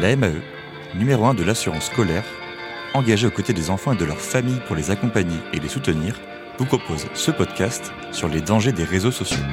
La MAE, numéro 1 de l'assurance scolaire, engagée aux côtés des enfants et de leurs familles pour les accompagner et les soutenir, vous propose ce podcast sur les dangers des réseaux sociaux.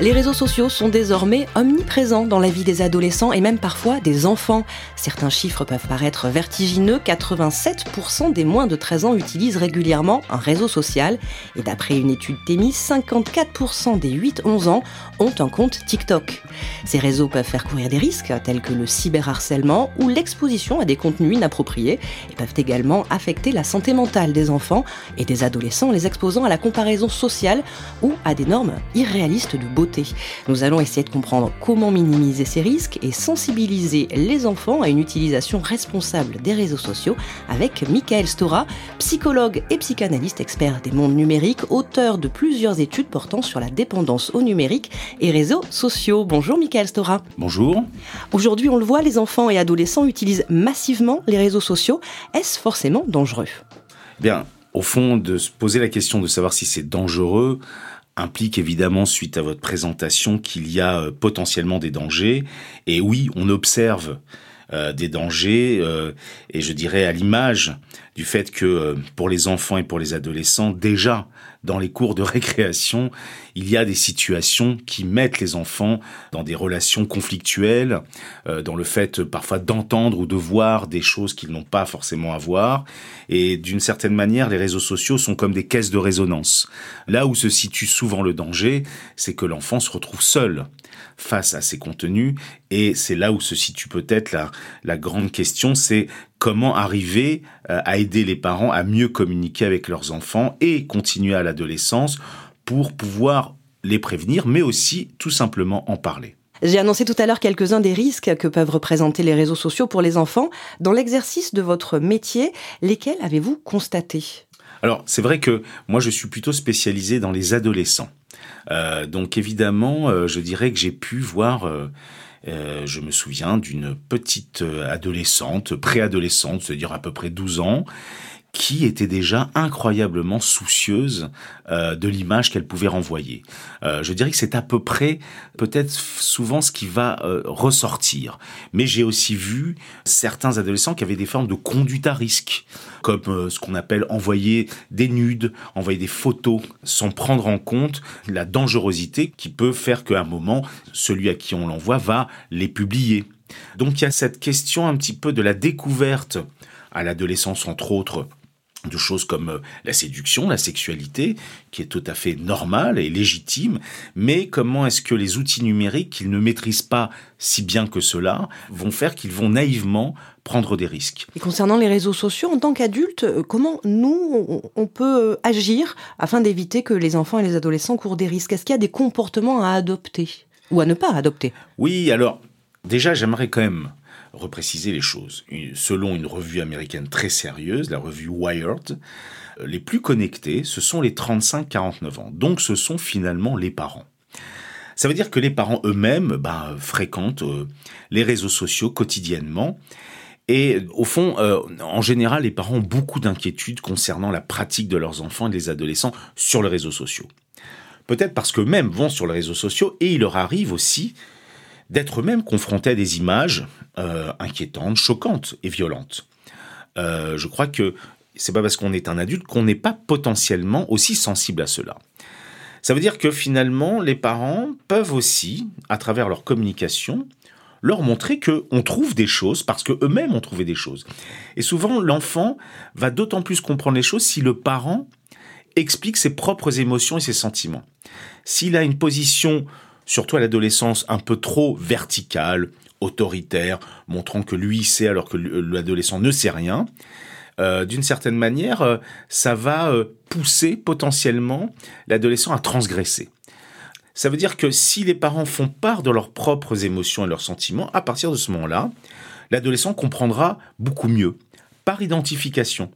Les réseaux sociaux sont désormais omniprésents dans la vie des adolescents et même parfois des enfants. Certains chiffres peuvent paraître vertigineux, 87% des moins de 13 ans utilisent régulièrement un réseau social et d'après une étude TEMI, 54% des 8-11 ans ont un compte TikTok. Ces réseaux peuvent faire courir des risques tels que le cyberharcèlement ou l'exposition à des contenus inappropriés et peuvent également affecter la santé mentale des enfants et des adolescents les exposant à la comparaison sociale ou à des normes irréalistes de beauté nous allons essayer de comprendre comment minimiser ces risques et sensibiliser les enfants à une utilisation responsable des réseaux sociaux avec Michael Stora, psychologue et psychanalyste expert des mondes numériques, auteur de plusieurs études portant sur la dépendance au numérique et réseaux sociaux. Bonjour Michael Stora. Bonjour. Aujourd'hui, on le voit, les enfants et adolescents utilisent massivement les réseaux sociaux. Est-ce forcément dangereux? Bien, au fond, de se poser la question de savoir si c'est dangereux, implique évidemment, suite à votre présentation, qu'il y a euh, potentiellement des dangers. Et oui, on observe euh, des dangers, euh, et je dirais à l'image du fait que pour les enfants et pour les adolescents, déjà dans les cours de récréation, il y a des situations qui mettent les enfants dans des relations conflictuelles, euh, dans le fait parfois d'entendre ou de voir des choses qu'ils n'ont pas forcément à voir. Et d'une certaine manière, les réseaux sociaux sont comme des caisses de résonance. Là où se situe souvent le danger, c'est que l'enfant se retrouve seul face à ces contenus. Et c'est là où se situe peut-être la, la grande question, c'est comment arriver euh, à aider les parents à mieux communiquer avec leurs enfants et continuer à l'adolescence pour pouvoir les prévenir, mais aussi tout simplement en parler. J'ai annoncé tout à l'heure quelques-uns des risques que peuvent représenter les réseaux sociaux pour les enfants. Dans l'exercice de votre métier, lesquels avez-vous constaté? Alors, c'est vrai que moi, je suis plutôt spécialisé dans les adolescents. Euh, donc, évidemment, euh, je dirais que j'ai pu voir... Euh, je me souviens d'une petite adolescente, préadolescente, c'est-à-dire à peu près 12 ans, qui était déjà incroyablement soucieuse euh, de l'image qu'elle pouvait renvoyer. Euh, je dirais que c'est à peu près peut-être souvent ce qui va euh, ressortir. Mais j'ai aussi vu certains adolescents qui avaient des formes de conduite à risque, comme ce qu'on appelle envoyer des nudes, envoyer des photos, sans prendre en compte la dangerosité qui peut faire qu'à un moment, celui à qui on l'envoie va les publier. Donc il y a cette question un petit peu de la découverte à l'adolescence, entre autres, de choses comme euh, la séduction, la sexualité, qui est tout à fait normale et légitime, mais comment est-ce que les outils numériques qu'ils ne maîtrisent pas si bien que cela vont faire qu'ils vont naïvement prendre des risques? Et concernant les réseaux sociaux, en tant qu'adultes, euh, comment nous, on peut euh, agir afin d'éviter que les enfants et les adolescents courent des risques? Est-ce qu'il y a des comportements à adopter? Ou à ne pas adopter? Oui, alors déjà j'aimerais quand même repréciser les choses. Selon une revue américaine très sérieuse, la revue Wired, euh, les plus connectés, ce sont les 35-49 ans. Donc ce sont finalement les parents. Ça veut dire que les parents eux-mêmes ben, fréquentent euh, les réseaux sociaux quotidiennement. Et au fond, euh, en général, les parents ont beaucoup d'inquiétudes concernant la pratique de leurs enfants et des adolescents sur les réseaux sociaux. Peut-être parce qu'eux-mêmes vont sur les réseaux sociaux et il leur arrive aussi d'être eux-mêmes confrontés à des images euh, inquiétantes, choquantes et violentes. Euh, je crois que c'est pas parce qu'on est un adulte qu'on n'est pas potentiellement aussi sensible à cela. Ça veut dire que finalement, les parents peuvent aussi, à travers leur communication, leur montrer que on trouve des choses parce que eux-mêmes ont trouvé des choses. Et souvent, l'enfant va d'autant plus comprendre les choses si le parent explique ses propres émotions et ses sentiments. S'il a une position surtout à l'adolescence, un peu trop verticale, autoritaire, montrant que lui sait alors que l'adolescent ne sait rien. Euh, d'une certaine manière, euh, ça va euh, pousser potentiellement l'adolescent à transgresser. Ça veut dire que si les parents font part de leurs propres émotions et leurs sentiments, à partir de ce moment-là, l'adolescent comprendra beaucoup mieux, par identification.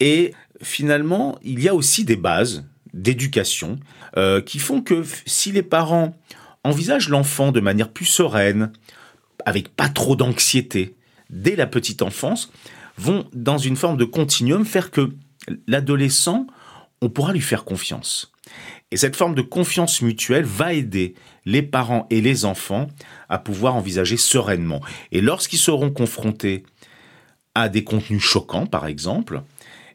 Et finalement, il y a aussi des bases d'éducation euh, qui font que si les parents envisagent l'enfant de manière plus sereine, avec pas trop d'anxiété, dès la petite enfance, vont dans une forme de continuum faire que l'adolescent, on pourra lui faire confiance. Et cette forme de confiance mutuelle va aider les parents et les enfants à pouvoir envisager sereinement. Et lorsqu'ils seront confrontés à des contenus choquants, par exemple,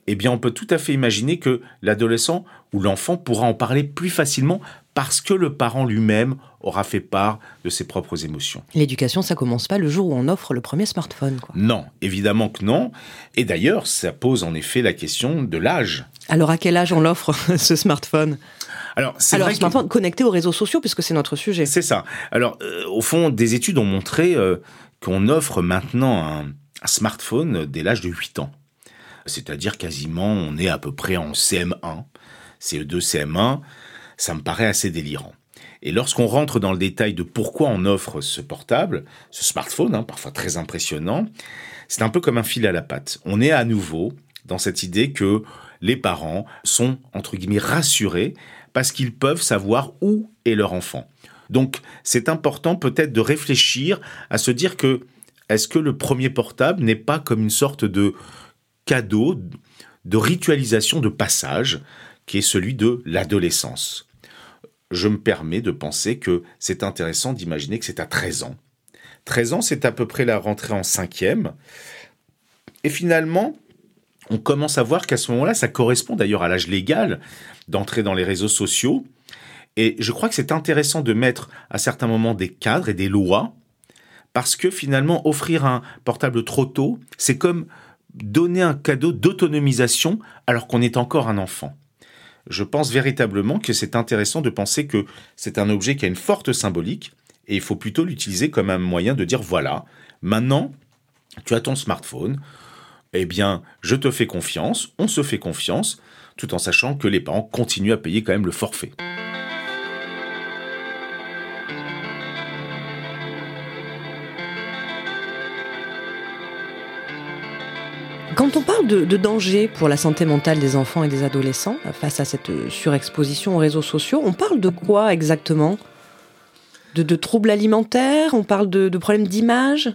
eh bien, on peut tout à fait imaginer que l'adolescent ou l'enfant pourra en parler plus facilement parce que le parent lui-même aura fait part de ses propres émotions. L'éducation, ça commence pas le jour où on offre le premier smartphone. Quoi. Non, évidemment que non. Et d'ailleurs, ça pose en effet la question de l'âge. Alors, à quel âge on l'offre, ce smartphone? Alors, c'est Alors, vrai smartphone connecté aux réseaux sociaux, puisque c'est notre sujet. C'est ça. Alors, euh, au fond, des études ont montré euh, qu'on offre maintenant un, un smartphone dès l'âge de 8 ans. C'est-à-dire quasiment, on est à peu près en CM1, CE2, CM1. Ça me paraît assez délirant. Et lorsqu'on rentre dans le détail de pourquoi on offre ce portable, ce smartphone, hein, parfois très impressionnant, c'est un peu comme un fil à la patte. On est à nouveau dans cette idée que les parents sont, entre guillemets, rassurés parce qu'ils peuvent savoir où est leur enfant. Donc, c'est important peut-être de réfléchir à se dire que est-ce que le premier portable n'est pas comme une sorte de cadeau, de ritualisation de passage, qui est celui de l'adolescence Je me permets de penser que c'est intéressant d'imaginer que c'est à 13 ans. 13 ans, c'est à peu près la rentrée en cinquième. Et finalement, on commence à voir qu'à ce moment-là, ça correspond d'ailleurs à l'âge légal d'entrer dans les réseaux sociaux. Et je crois que c'est intéressant de mettre à certains moments des cadres et des lois, parce que finalement, offrir un portable trop tôt, c'est comme donner un cadeau d'autonomisation alors qu'on est encore un enfant. Je pense véritablement que c'est intéressant de penser que c'est un objet qui a une forte symbolique et il faut plutôt l'utiliser comme un moyen de dire voilà, maintenant, tu as ton smartphone, eh bien, je te fais confiance, on se fait confiance, tout en sachant que les parents continuent à payer quand même le forfait. Quand on parle de, danger pour la santé mentale des enfants et des adolescents face à cette surexposition aux réseaux sociaux, on parle de quoi exactement? De, troubles alimentaires? On parle de, problèmes d'image?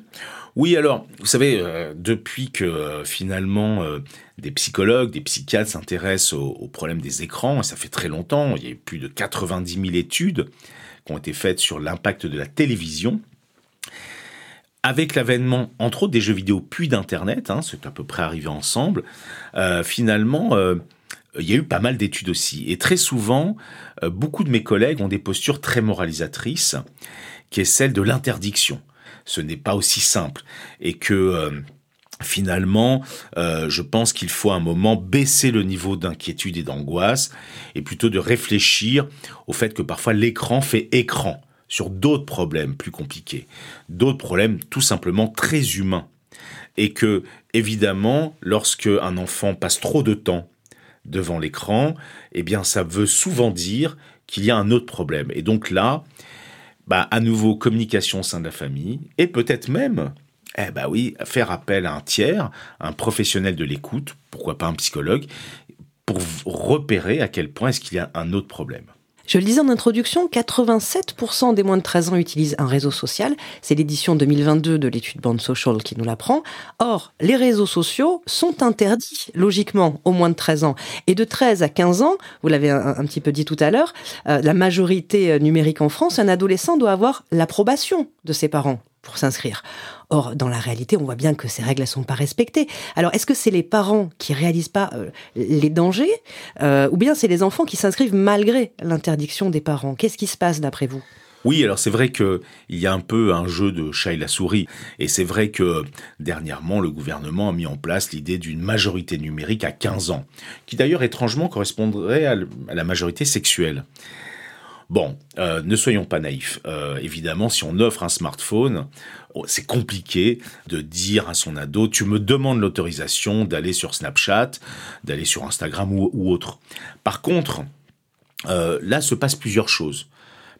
Oui, alors, vous savez, euh, depuis que euh, finalement euh, des psychologues, des psychiatres s'intéressent aux au problèmes des écrans, et ça fait très longtemps, il y a eu plus de 90 000 études qui ont été faites sur l'impact de la télévision, avec l'avènement, entre autres, des jeux vidéo puis d'Internet, hein, c'est à peu près arrivé ensemble, euh, finalement, euh, il y a eu pas mal d'études aussi. Et très souvent, euh, beaucoup de mes collègues ont des postures très moralisatrices, qui est celle de l'interdiction. Ce n'est pas aussi simple. Et que finalement, je pense qu'il faut à un moment baisser le niveau d'inquiétude et d'angoisse et plutôt de réfléchir au fait que parfois l'écran fait écran sur d'autres problèmes plus compliqués, d'autres problèmes tout simplement très humains. Et que, évidemment, lorsque un enfant passe trop de temps devant l'écran, eh bien, ça veut souvent dire qu'il y a un autre problème. Et donc là, bah, à nouveau, communication au sein de la famille, et peut-être même, eh ben oui, faire appel à un tiers, un professionnel de l'écoute, pourquoi pas un psychologue, pour repérer à quel point est-ce qu'il y a un autre problème. Je le disais en introduction, 87% des moins de 13 ans utilisent un réseau social. C'est l'édition 2022 de l'étude Band Social qui nous l'apprend. Or, les réseaux sociaux sont interdits, logiquement, aux moins de 13 ans. Et de 13 à 15 ans, vous l'avez un, petit peu dit tout à l'heure, euh, la majorité numérique en France, un adolescent doit avoir l'approbation de ses parents pour s'inscrire. Or, dans la réalité, on voit bien que ces règles ne sont pas respectées. Alors, est-ce que c'est les parents qui réalisent pas euh, les dangers, euh, ou bien c'est les enfants qui s'inscrivent malgré l'interdiction des parents? Qu'est-ce qui se passe d'après vous? Oui, alors c'est vrai qu'il y a un peu un jeu de chat et la souris. Et c'est vrai que dernièrement, le gouvernement a mis en place l'idée d'une majorité numérique à 15 ans, qui d'ailleurs étrangement correspondrait à la majorité sexuelle. Bon, euh, ne soyons pas naïfs. Euh, évidemment, si on offre un smartphone, oh, c'est compliqué de dire à son ado, tu me demandes l'autorisation d'aller sur Snapchat, d'aller sur Instagram ou, autre. Par contre, euh, là se passent plusieurs choses.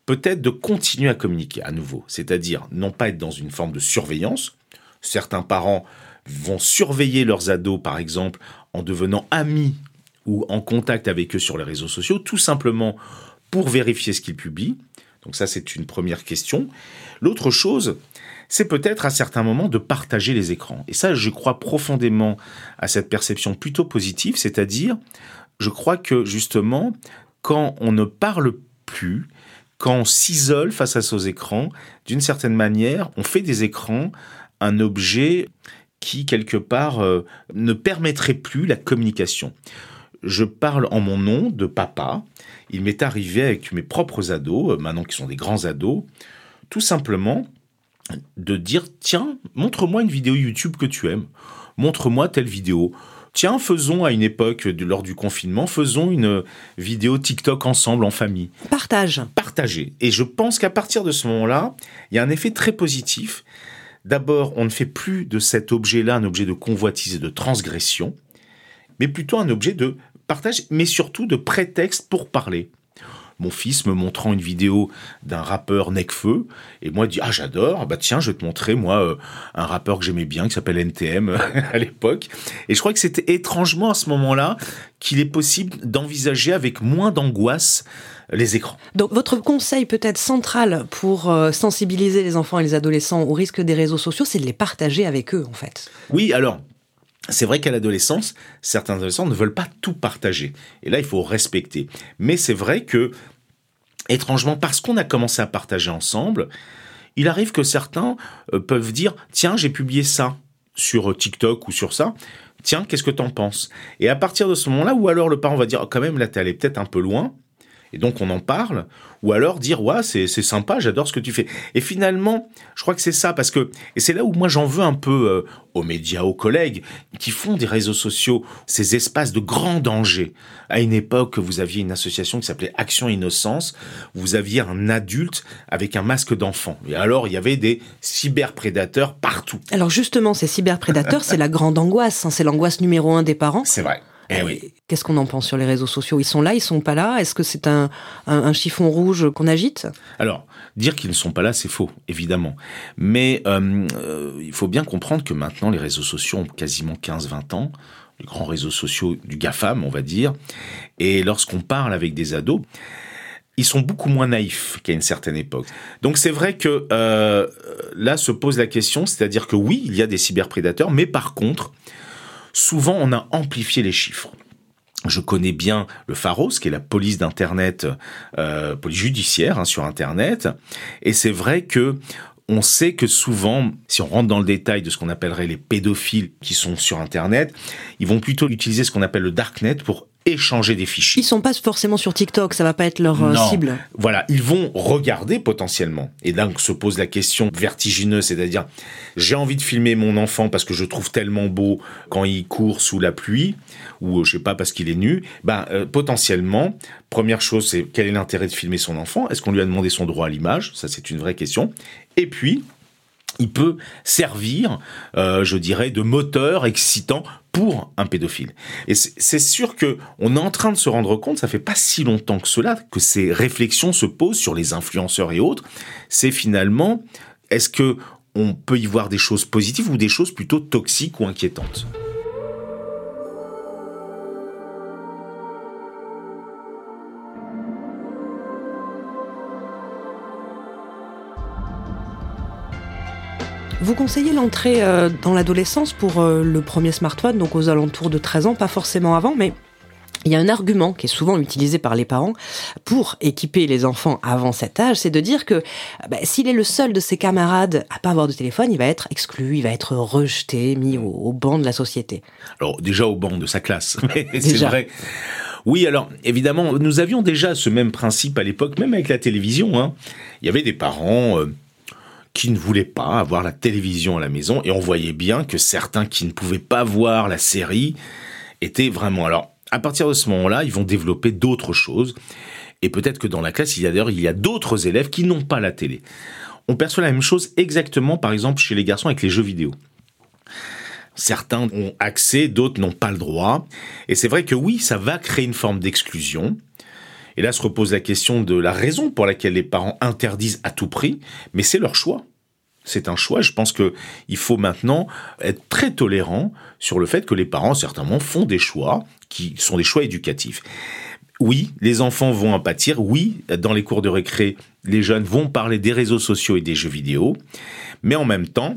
Peut-être de continuer à communiquer à nouveau, c'est-à-dire non pas être dans une forme de surveillance. Certains parents vont surveiller leurs ados, par exemple, en devenant amis ou en contact avec eux sur les réseaux sociaux, tout simplement pour vérifier ce qu'ils publient. Donc ça, c'est une première question. L'autre chose, c'est peut-être à certains moments de partager les écrans. Et ça, je crois profondément à cette perception plutôt positive, c'est-à-dire, je crois que justement, quand on ne parle plus, quand on s'isole face à ces écrans, d'une certaine manière, on fait des écrans un objet qui, quelque part, euh, ne permettrait plus la communication. Je parle en mon nom de papa. Il m'est arrivé avec mes propres ados, euh, maintenant qui sont des grands ados, tout simplement de dire, tiens, montre-moi une vidéo YouTube que tu aimes. Montre-moi telle vidéo. Tiens, faisons à une époque, lors du confinement, faisons une vidéo TikTok ensemble en famille. Partage. Partager. Et je pense qu'à partir de ce moment-là, il y a un effet très positif. D'abord, on ne fait plus de cet objet-là un objet de convoitise et de transgression, mais plutôt un objet de partage, mais surtout de prétexte pour parler mon fils me montrant une vidéo d'un rappeur Necfeu et moi dit ah j'adore bah tiens je vais te montrer moi euh, un rappeur que j'aimais bien qui s'appelle NTM à l'époque et je crois que c'était étrangement à ce moment-là qu'il est possible d'envisager avec moins d'angoisse les écrans. Donc votre conseil peut-être central pour euh, sensibiliser les enfants et les adolescents au risque des réseaux sociaux, c'est de les partager avec eux en fait. Oui, alors c'est vrai qu'à l'adolescence, certains adolescents ne veulent pas tout partager. Et là, il faut respecter. Mais c'est vrai que, étrangement, parce qu'on a commencé à partager ensemble, il arrive que certains euh, peuvent dire, tiens, j'ai publié ça sur TikTok ou sur ça. Tiens, qu'est-ce que t'en penses? Et à partir de ce moment-là, ou alors le parent va dire, oh, quand même, là, t'es allé peut-être un peu loin et donc on en parle, ou alors dire ouais c'est sympa, j'adore ce que tu fais. Et finalement, je crois que c'est ça parce que et c'est là où moi j'en veux un peu euh, aux médias, aux collègues qui font des réseaux sociaux ces espaces de grand danger. À une époque, vous aviez une association qui s'appelait Action Innocence, vous aviez un adulte avec un masque d'enfant. Et alors il y avait des cyberprédateurs partout. Alors justement, ces cyberprédateurs, c'est la grande angoisse, hein. c'est l'angoisse numéro un des parents. C'est vrai. Eh oui. Qu'est-ce qu'on en pense sur les réseaux sociaux? Ils sont là, ils sont pas là? Est-ce que c'est un, un, chiffon rouge qu'on agite? Alors, dire qu'ils ne sont pas là, c'est faux, évidemment. Mais euh, euh, il faut bien comprendre que maintenant, les réseaux sociaux ont quasiment 15-20 ans, les grands réseaux sociaux du GAFAM, on va dire. Et lorsqu'on parle avec des ados, ils sont beaucoup moins naïfs qu'à une certaine époque. Donc c'est vrai que euh, là se pose la question, c'est-à-dire que oui, il y a des cyberprédateurs, mais par contre, souvent on a amplifié les chiffres. Je connais bien le Pharos, qui est la police d'Internet, euh, police judiciaire hein, sur Internet, et c'est vrai que on sait que souvent, si on rentre dans le détail de ce qu'on appellerait les pédophiles qui sont sur Internet, ils vont plutôt utiliser ce qu'on appelle le darknet pour échanger des fichiers. Ils sont pas forcément sur TikTok, ça va pas être leur euh, cible. Voilà, ils vont regarder potentiellement. Et là, se pose la question vertigineuse, c'est-à-dire, j'ai envie de filmer mon enfant parce que je trouve tellement beau quand il court sous la pluie, ou euh, je sais pas parce qu'il est nu. Ben, euh, potentiellement, première chose, c'est quel est l'intérêt de filmer son enfant? Est-ce qu'on lui a demandé son droit à l'image? Ça, c'est une vraie question. Et puis, il peut servir, je dirais, de moteur excitant pour un pédophile. Et c'est sûr que on est en train de se rendre compte, ça fait pas si longtemps que cela, que ces réflexions se posent sur les influenceurs et autres. C'est finalement, est-ce que on peut y voir des choses positives ou des choses plutôt toxiques ou inquiétantes? Vous conseillez l'entrée euh, dans l'adolescence pour euh, le premier smartphone, donc aux alentours de 13 ans, pas forcément avant, mais il y a un argument qui est souvent utilisé par les parents pour équiper les enfants avant cet âge, c'est de dire que bah, s'il est le seul de ses camarades à pas avoir de téléphone, il va être exclu, il va être rejeté, mis au, banc de la société. Alors déjà au banc de sa classe, c'est vrai. Oui, alors évidemment, nous avions déjà ce même principe à l'époque, même avec la télévision. Hein. Il y avait des parents. Euh, qui ne voulaient pas avoir la télévision à la maison et on voyait bien que certains qui ne pouvaient pas voir la série étaient vraiment alors à partir de ce moment-là, ils vont développer d'autres choses et peut-être que dans la classe, il y a d'ailleurs il y a d'autres élèves qui n'ont pas la télé. On perçoit la même chose exactement par exemple chez les garçons avec les jeux vidéo. Certains ont accès, d'autres n'ont pas le droit. Et c'est vrai que oui, ça va créer une forme d'exclusion. Et là se repose la question de la raison pour laquelle les parents interdisent à tout prix, mais c'est leur choix. C'est un choix. Je pense que il faut maintenant être très tolérant sur le fait que les parents, certainement, font des choix qui sont des choix éducatifs. Oui, les enfants vont en pâtir. Oui, dans les cours de récré, les jeunes vont parler des réseaux sociaux et des jeux vidéo. Mais en même temps,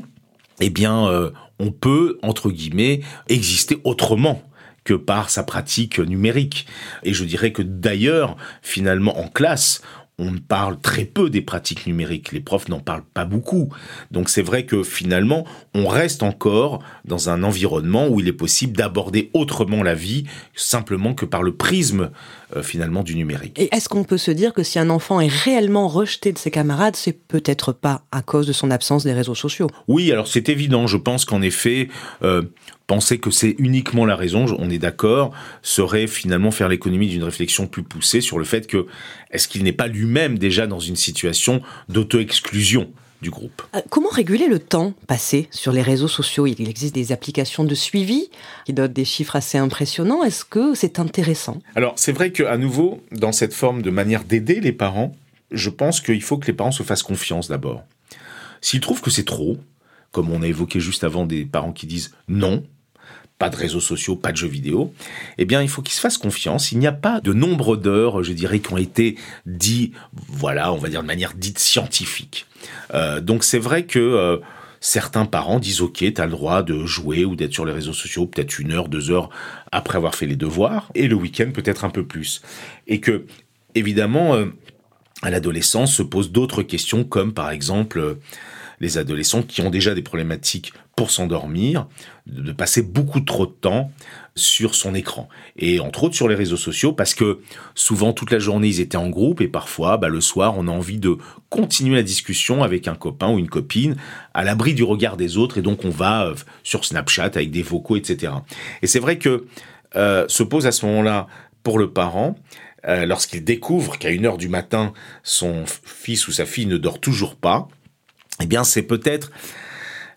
eh bien, euh, on peut, entre guillemets, exister autrement que par sa pratique numérique. Et je dirais que d'ailleurs, finalement, en classe, on parle très peu des pratiques numériques. Les profs n'en parlent pas beaucoup. Donc c'est vrai que finalement, on reste encore dans un environnement où il est possible d'aborder autrement la vie, simplement que par le prisme euh, finalement du numérique. Et est-ce qu'on peut se dire que si un enfant est réellement rejeté de ses camarades, c'est peut-être pas à cause de son absence des réseaux sociaux? Oui, alors c'est évident. Je pense qu'en effet, euh, penser que c'est uniquement la raison, on est d'accord, serait finalement faire l'économie d'une réflexion plus poussée sur le fait que est-ce qu'il n'est pas lui-même déjà dans une situation d'auto-exclusion? Du groupe. Euh, comment réguler le temps passé sur les réseaux sociaux? Il existe des applications de suivi qui donnent des chiffres assez impressionnants. Est-ce que c'est intéressant? Alors c'est vrai qu'à nouveau, dans cette forme de manière d'aider les parents, je pense qu'il faut que les parents se fassent confiance d'abord. S'ils trouvent que c'est trop, comme on a évoqué juste avant des parents qui disent non, pas de réseaux sociaux, pas de jeux vidéo, eh bien, il faut qu'ils se fassent confiance. Il n'y a pas de nombre d'heures, je dirais, qui ont été dit, voilà, on va dire de manière dite scientifique. Euh, donc, c'est vrai que euh, certains parents disent, OK, tu as le droit de jouer ou d'être sur les réseaux sociaux peut-être une heure, deux heures après avoir fait les devoirs, et le week-end peut-être un peu plus. Et que, évidemment, euh, à l'adolescence se posent d'autres questions, comme par exemple les adolescents qui ont déjà des problématiques pour s'endormir, de passer beaucoup trop de temps sur son écran. Et entre autres sur les réseaux sociaux, parce que souvent toute la journée ils étaient en groupe et parfois bah, le soir on a envie de continuer la discussion avec un copain ou une copine à l'abri du regard des autres et donc on va euh, sur Snapchat avec des vocaux, etc. Et c'est vrai que euh, se pose à ce moment-là pour le parent euh, lorsqu'il découvre qu'à une heure du matin son fils ou sa fille ne dort toujours pas, eh bien c'est peut-être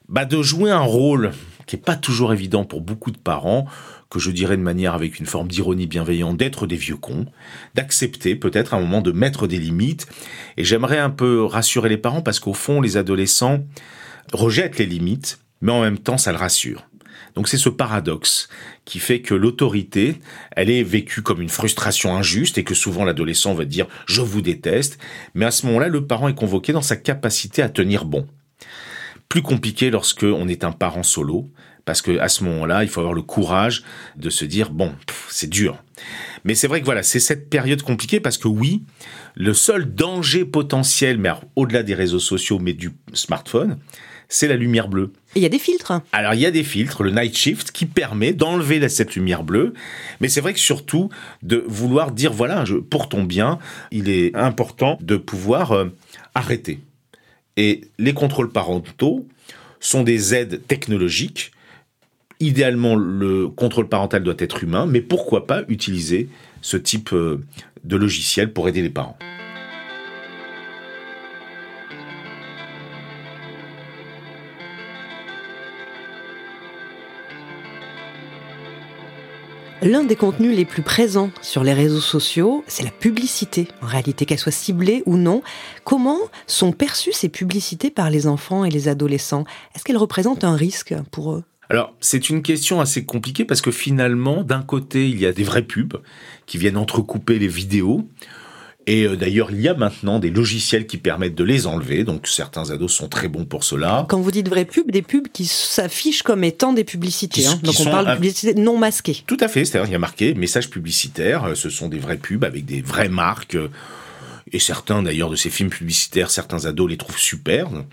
bah, de jouer un rôle qui est pas toujours évident pour beaucoup de parents, que je dirais de manière avec une forme d'ironie bienveillante, d'être des vieux cons, d'accepter peut-être un moment de mettre des limites. Et j'aimerais un peu rassurer les parents parce qu'au fond, les adolescents rejettent les limites, mais en même temps, ça le rassure. Donc c'est ce paradoxe qui fait que l'autorité, elle est vécue comme une frustration injuste et que souvent l'adolescent va dire je vous déteste, mais à ce moment-là, le parent est convoqué dans sa capacité à tenir bon. Plus compliqué lorsque on est un parent solo, parce que à ce moment-là, il faut avoir le courage de se dire bon, c'est dur. Mais c'est vrai que voilà, c'est cette période compliquée parce que oui, le seul danger potentiel, mais au-delà des réseaux sociaux, mais du smartphone, c'est la lumière bleue. Et il y a des filtres. Alors il y a des filtres, le night shift, qui permet d'enlever cette lumière bleue. Mais c'est vrai que surtout de vouloir dire voilà, pour ton bien, il est important de pouvoir euh, arrêter. Et les contrôles parentaux sont des aides technologiques. Idéalement, le contrôle parental doit être humain, mais pourquoi pas utiliser ce type euh, de logiciel pour aider les parents. L'un des contenus les plus présents sur les réseaux sociaux, c'est la publicité. En réalité, qu'elle soit ciblée ou non, comment sont perçues ces publicités par les enfants et les adolescents? Est-ce qu'elles représentent un risque pour eux? Alors, c'est une question assez compliquée parce que finalement, d'un côté, il y a des vraies pubs qui viennent entrecouper les vidéos. Et euh, d'ailleurs, il y a maintenant des logiciels qui permettent de les enlever, donc certains ados sont très bons pour cela. Quand vous dites vraies pubs, des pubs qui s'affichent comme étant des publicités, hein. donc on parle de publicité non masquée. Tout à fait, c'est-à-dire il y a marqué message publicitaire, euh, ce sont des vraies pubs avec des vraies marques, et certains d'ailleurs de ces films publicitaires, certains ados les trouvent superbes.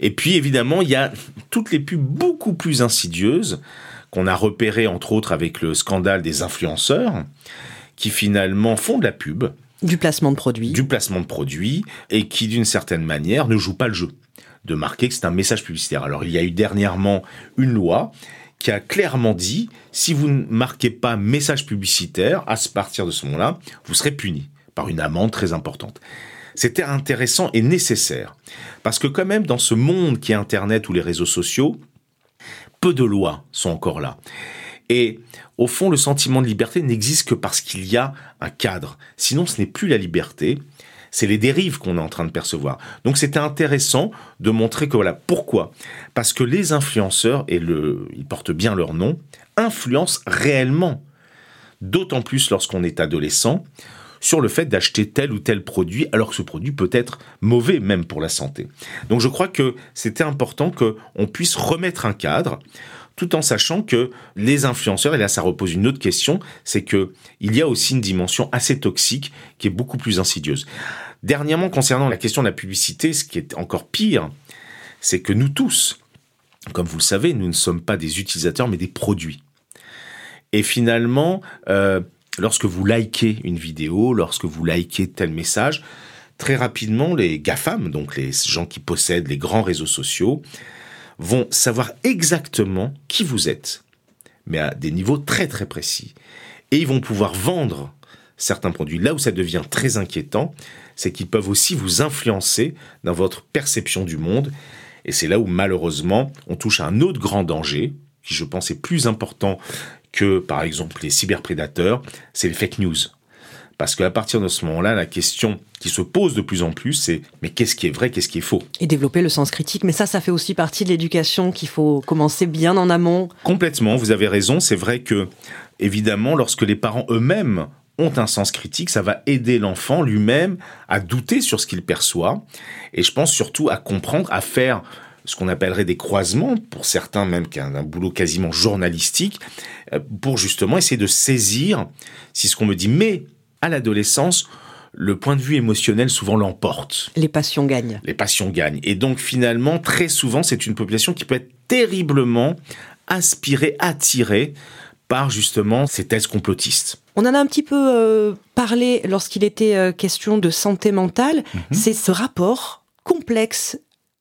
Et puis évidemment, il y a toutes les pubs beaucoup plus insidieuses qu'on a repérées entre autres avec le scandale des influenceurs, qui finalement font de la pub, du placement de produits. Du placement de produits et qui, d'une certaine manière, ne joue pas le jeu. De marquer que c'est un message publicitaire. Alors, il y a eu dernièrement une loi qui a clairement dit, si vous ne marquez pas message publicitaire, à partir de ce moment-là, vous serez puni par une amende très importante. C'était intéressant et nécessaire. Parce que quand même, dans ce monde qui est Internet ou les réseaux sociaux, peu de lois sont encore là. Et au fond, le sentiment de liberté n'existe que parce qu'il y a un cadre. Sinon, ce n'est plus la liberté, c'est les dérives qu'on est en train de percevoir. Donc c'était intéressant de montrer que voilà pourquoi parce que les influenceurs et le ils portent bien leur nom influencent réellement d'autant plus lorsqu'on est adolescent sur le fait d'acheter tel ou tel produit alors que ce produit peut être mauvais même pour la santé. Donc je crois que c'était important que on puisse remettre un cadre tout en sachant que les influenceurs, et là ça repose une autre question, c'est que il y a aussi une dimension assez toxique qui est beaucoup plus insidieuse. Dernièrement, concernant la question de la publicité, ce qui est encore pire, c'est que nous tous, comme vous le savez, nous ne sommes pas des utilisateurs, mais des produits. Et finalement, euh, lorsque vous likez une vidéo, lorsque vous likez tel message, très rapidement, les GAFAM, donc les gens qui possèdent les grands réseaux sociaux, vont savoir exactement qui vous êtes, mais à des niveaux très très précis. Et ils vont pouvoir vendre certains produits. Là où ça devient très inquiétant, c'est qu'ils peuvent aussi vous influencer dans votre perception du monde. Et c'est là où malheureusement on touche à un autre grand danger, qui je pense est plus important que par exemple les cyberprédateurs, c'est les fake news. Parce qu'à partir de ce moment-là, la question qui se pose de plus en plus, c'est mais qu'est-ce qui est vrai, qu'est-ce qui est faux? Et développer le sens critique. Mais ça, ça fait aussi partie de l'éducation qu'il faut commencer bien en amont. Complètement, vous avez raison. C'est vrai que, évidemment, lorsque les parents eux-mêmes ont un sens critique, ça va aider l'enfant lui-même à douter sur ce qu'il perçoit. Et je pense surtout à comprendre, à faire ce qu'on appellerait des croisements, pour certains même qu'un boulot quasiment journalistique, euh, pour justement essayer de saisir si ce qu'on me dit, mais à l'adolescence, le point de vue émotionnel souvent l'emporte. Les passions gagnent. Les passions gagnent. Et donc finalement, très souvent, c'est une population qui peut être terriblement aspirée, attirée par justement ces thèses complotistes. On en a un petit peu euh, parlé lorsqu'il était euh, question de santé mentale. Mhm. C'est ce rapport complexe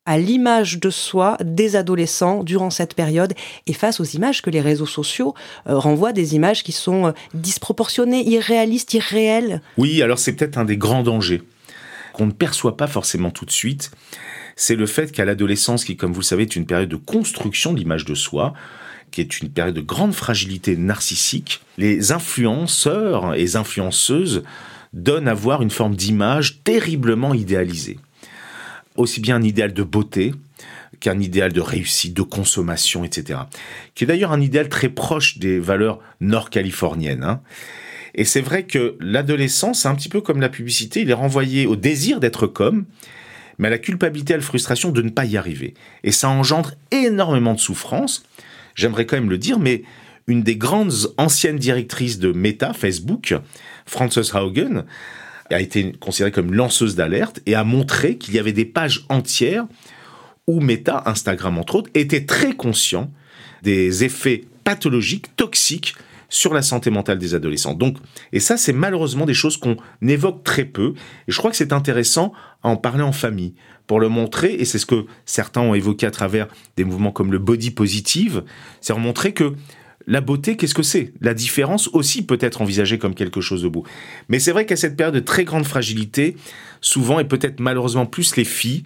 à l'image de soi des adolescents durant cette période et face aux images que les réseaux sociaux euh, renvoient, des images qui sont euh, disproportionnées, irréalistes, irréelles. Oui, alors c'est peut-être un des grands dangers qu'on ne perçoit pas forcément tout de suite. C'est le fait qu'à l'adolescence, qui comme vous le savez est une période de construction de l'image de soi, qui est une période de grande fragilité narcissique, les influenceurs et les influenceuses donnent à voir une forme d'image terriblement idéalisée aussi bien un idéal de beauté qu'un idéal de réussite, de consommation, etc. Qui est d'ailleurs un idéal très proche des valeurs nord-californiennes. Hein. Et c'est vrai que l'adolescence, un petit peu comme la publicité, il est renvoyé au désir d'être comme, mais à la culpabilité, à la frustration de ne pas y arriver. Et ça engendre énormément de souffrance. J'aimerais quand même le dire, mais une des grandes anciennes directrices de Meta, Facebook, Frances Haugen, a été considérée comme lanceuse d'alerte et a montré qu'il y avait des pages entières où Meta, Instagram entre autres, était très conscient des effets pathologiques, toxiques sur la santé mentale des adolescents. Donc, et ça, c'est malheureusement des choses qu'on évoque très peu. Et je crois que c'est intéressant à en parler en famille pour le montrer. Et c'est ce que certains ont évoqué à travers des mouvements comme le body positive. C'est montrer que la beauté, qu'est-ce que c'est? La différence aussi peut être envisagée comme quelque chose de beau. Mais c'est vrai qu'à cette période de très grande fragilité, souvent et peut-être malheureusement plus les filles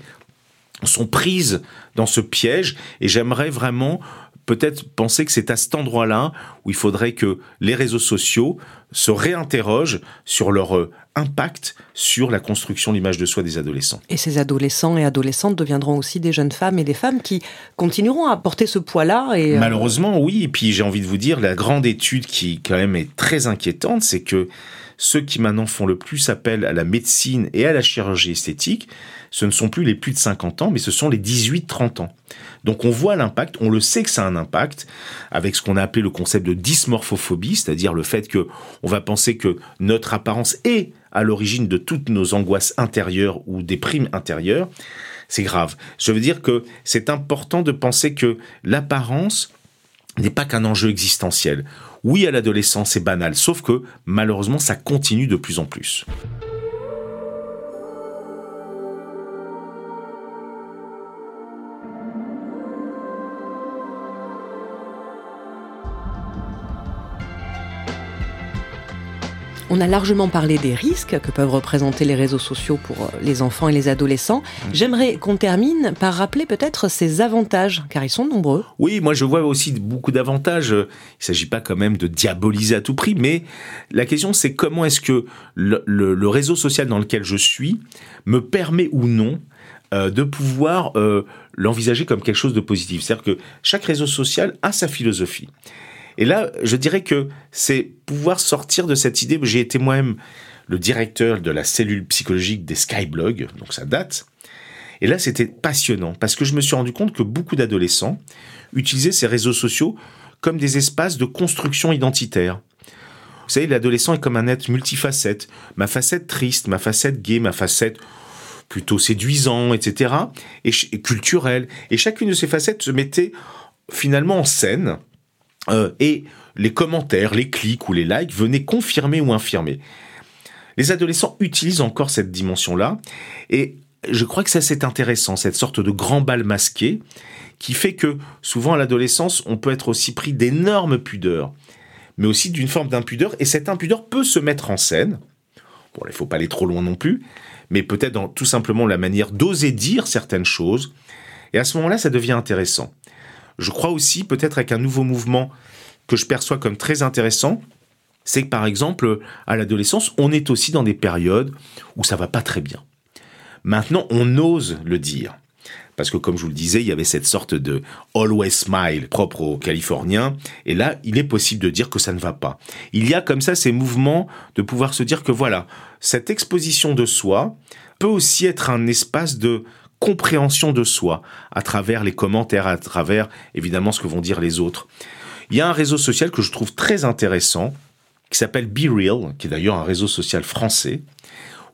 sont prises dans ce piège et j'aimerais vraiment peut-être penser que c'est à cet endroit-là où il faudrait que les réseaux sociaux se réinterrogent sur leur euh, impact sur la construction de l'image de soi des adolescents. Et ces adolescents et adolescentes deviendront aussi des jeunes femmes et des femmes qui continueront à porter ce poids-là. Et euh, Malheureusement, oui. Et puis j'ai envie de vous dire, la grande étude qui quand même est très inquiétante, c'est que ceux qui maintenant font le plus appel à la médecine et à la chirurgie esthétique, ce ne sont plus les plus de 50 ans, mais ce sont les 18-30 ans. Donc on voit l'impact, on le sait que ça a un impact, avec ce qu'on a appelé le concept de dysmorphophobie, c'est-à-dire le fait que on va penser que notre apparence est à l'origine de toutes nos angoisses intérieures ou des primes intérieures. C'est grave. Je veux dire que c'est important de penser que l'apparence n'est pas qu'un enjeu existentiel. Oui, à l'adolescence, c'est banal, sauf que malheureusement, ça continue de plus en plus. On a largement parlé des risques que peuvent représenter les réseaux sociaux pour euh, les enfants et les adolescents. Mmh. J'aimerais qu'on termine par rappeler peut-être ses avantages, car ils sont nombreux. Oui, moi je vois aussi beaucoup d'avantages. Il ne s'agit pas quand même de diaboliser à tout prix, mais la question c'est comment est-ce que le, réseau social dans lequel je suis me permet ou non euh, de pouvoir euh, l'envisager comme quelque chose de positif. C'est-à-dire que chaque réseau social a sa philosophie. Et là, je dirais que c'est pouvoir sortir de cette idée. J'ai été moi-même le directeur de la cellule psychologique des Skyblogs, donc ça date. Et là, c'était passionnant parce que je me suis rendu compte que beaucoup d'adolescents utilisaient ces réseaux sociaux comme des espaces de construction identitaire. Vous savez, l'adolescent est comme un être multifacette. Ma facette triste, ma facette gay, ma facette plutôt séduisant, etc. Et, culturelle. Et chacune de ces facettes se mettait finalement en scène. Euh, et les commentaires, les clics ou les likes venaient confirmer ou infirmer. Les adolescents utilisent encore cette dimension-là. Et je crois que ça c'est intéressant, cette sorte de grand bal masqué qui fait que souvent à l'adolescence, on peut être aussi pris d'énormes pudeurs mais aussi d'une forme d'impudeur. Et cette impudeur peut se mettre en scène. Bon, il faut pas aller trop loin non plus, mais peut-être dans tout simplement la manière d'oser dire certaines choses. Et à ce moment-là, ça devient intéressant. Je crois aussi, peut-être avec un nouveau mouvement que je perçois comme très intéressant, c'est que par exemple, à l'adolescence, on est aussi dans des périodes où ça va pas très bien. Maintenant, on ose le dire parce que comme je vous le disais, il y avait cette sorte de always smile propre aux Californiens, et là, il est possible de dire que ça ne va pas. Il y a comme ça ces mouvements de pouvoir se dire que voilà, cette exposition de soi peut aussi être un espace de compréhension de soi à travers les commentaires, à travers évidemment ce que vont dire les autres. Il y a un réseau social que je trouve très intéressant, qui s'appelle Be Real, qui est d'ailleurs un réseau social français,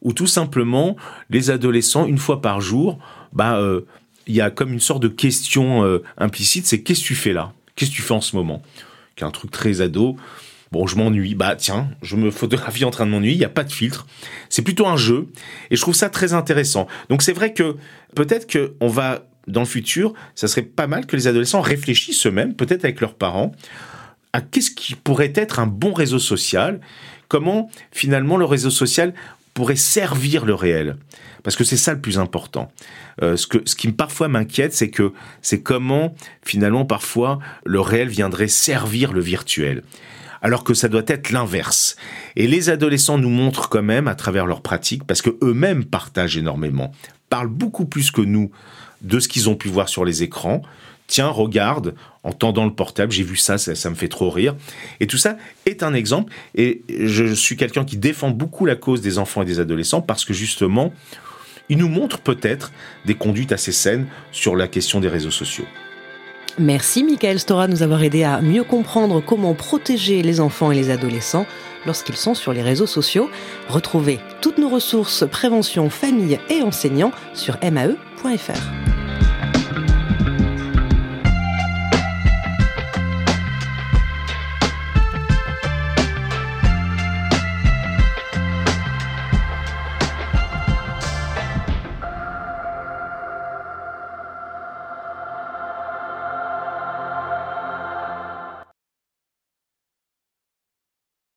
où tout simplement les adolescents, une fois par jour, bah, euh, il y a comme une sorte de question euh, implicite, c'est qu'est-ce que tu fais là? Qu'est-ce que tu fais en ce moment? Qui est un truc très ado. Bon, je m'ennuie. Bah tiens, je me photographie en train de m'ennuyer. Il n'y a pas de filtre. C'est plutôt un jeu, et je trouve ça très intéressant. Donc c'est vrai que peut-être que on va dans le futur, ça serait pas mal que les adolescents réfléchissent eux-mêmes, peut-être avec leurs parents, à qu'est-ce qui pourrait être un bon réseau social. Comment finalement le réseau social pourrait servir le réel. Parce que c'est ça le plus important. Euh, ce, que, ce qui parfois m'inquiète, c'est que c'est comment finalement parfois le réel viendrait servir le virtuel. Alors que ça doit être l'inverse. Et les adolescents nous montrent quand même à travers leurs pratiques, parce que eux-mêmes partagent énormément, parlent beaucoup plus que nous de ce qu'ils ont pu voir sur les écrans, tiens, regarde, en tendant le portable, j'ai vu ça, ça, me fait trop rire. Et tout ça est un exemple. Et je suis quelqu'un qui défend beaucoup la cause des enfants et des adolescents parce que justement, il nous montre peut-être des conduites assez saines sur la question des réseaux sociaux. Merci Michael Stora de nous avoir aidé à mieux comprendre comment protéger les enfants et les adolescents lorsqu'ils sont sur les réseaux sociaux. Retrouvez toutes nos ressources prévention, famille et enseignants sur mae.fr.